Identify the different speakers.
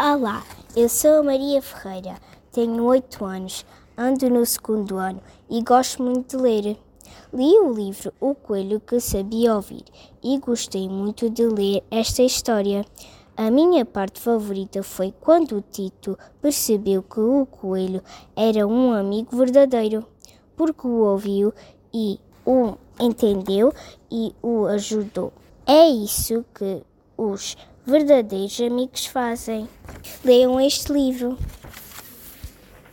Speaker 1: Olá, eu sou a Maria Ferreira, tenho 8 anos, ando no segundo ano e gosto muito de ler. Li o livro O Coelho que Sabia Ouvir e gostei muito de ler esta história. A minha parte favorita foi quando o Tito percebeu que o coelho era um amigo verdadeiro, porque o ouviu e o entendeu e o ajudou. É isso que os verdadeiros amigos fazem. Leiam este livro.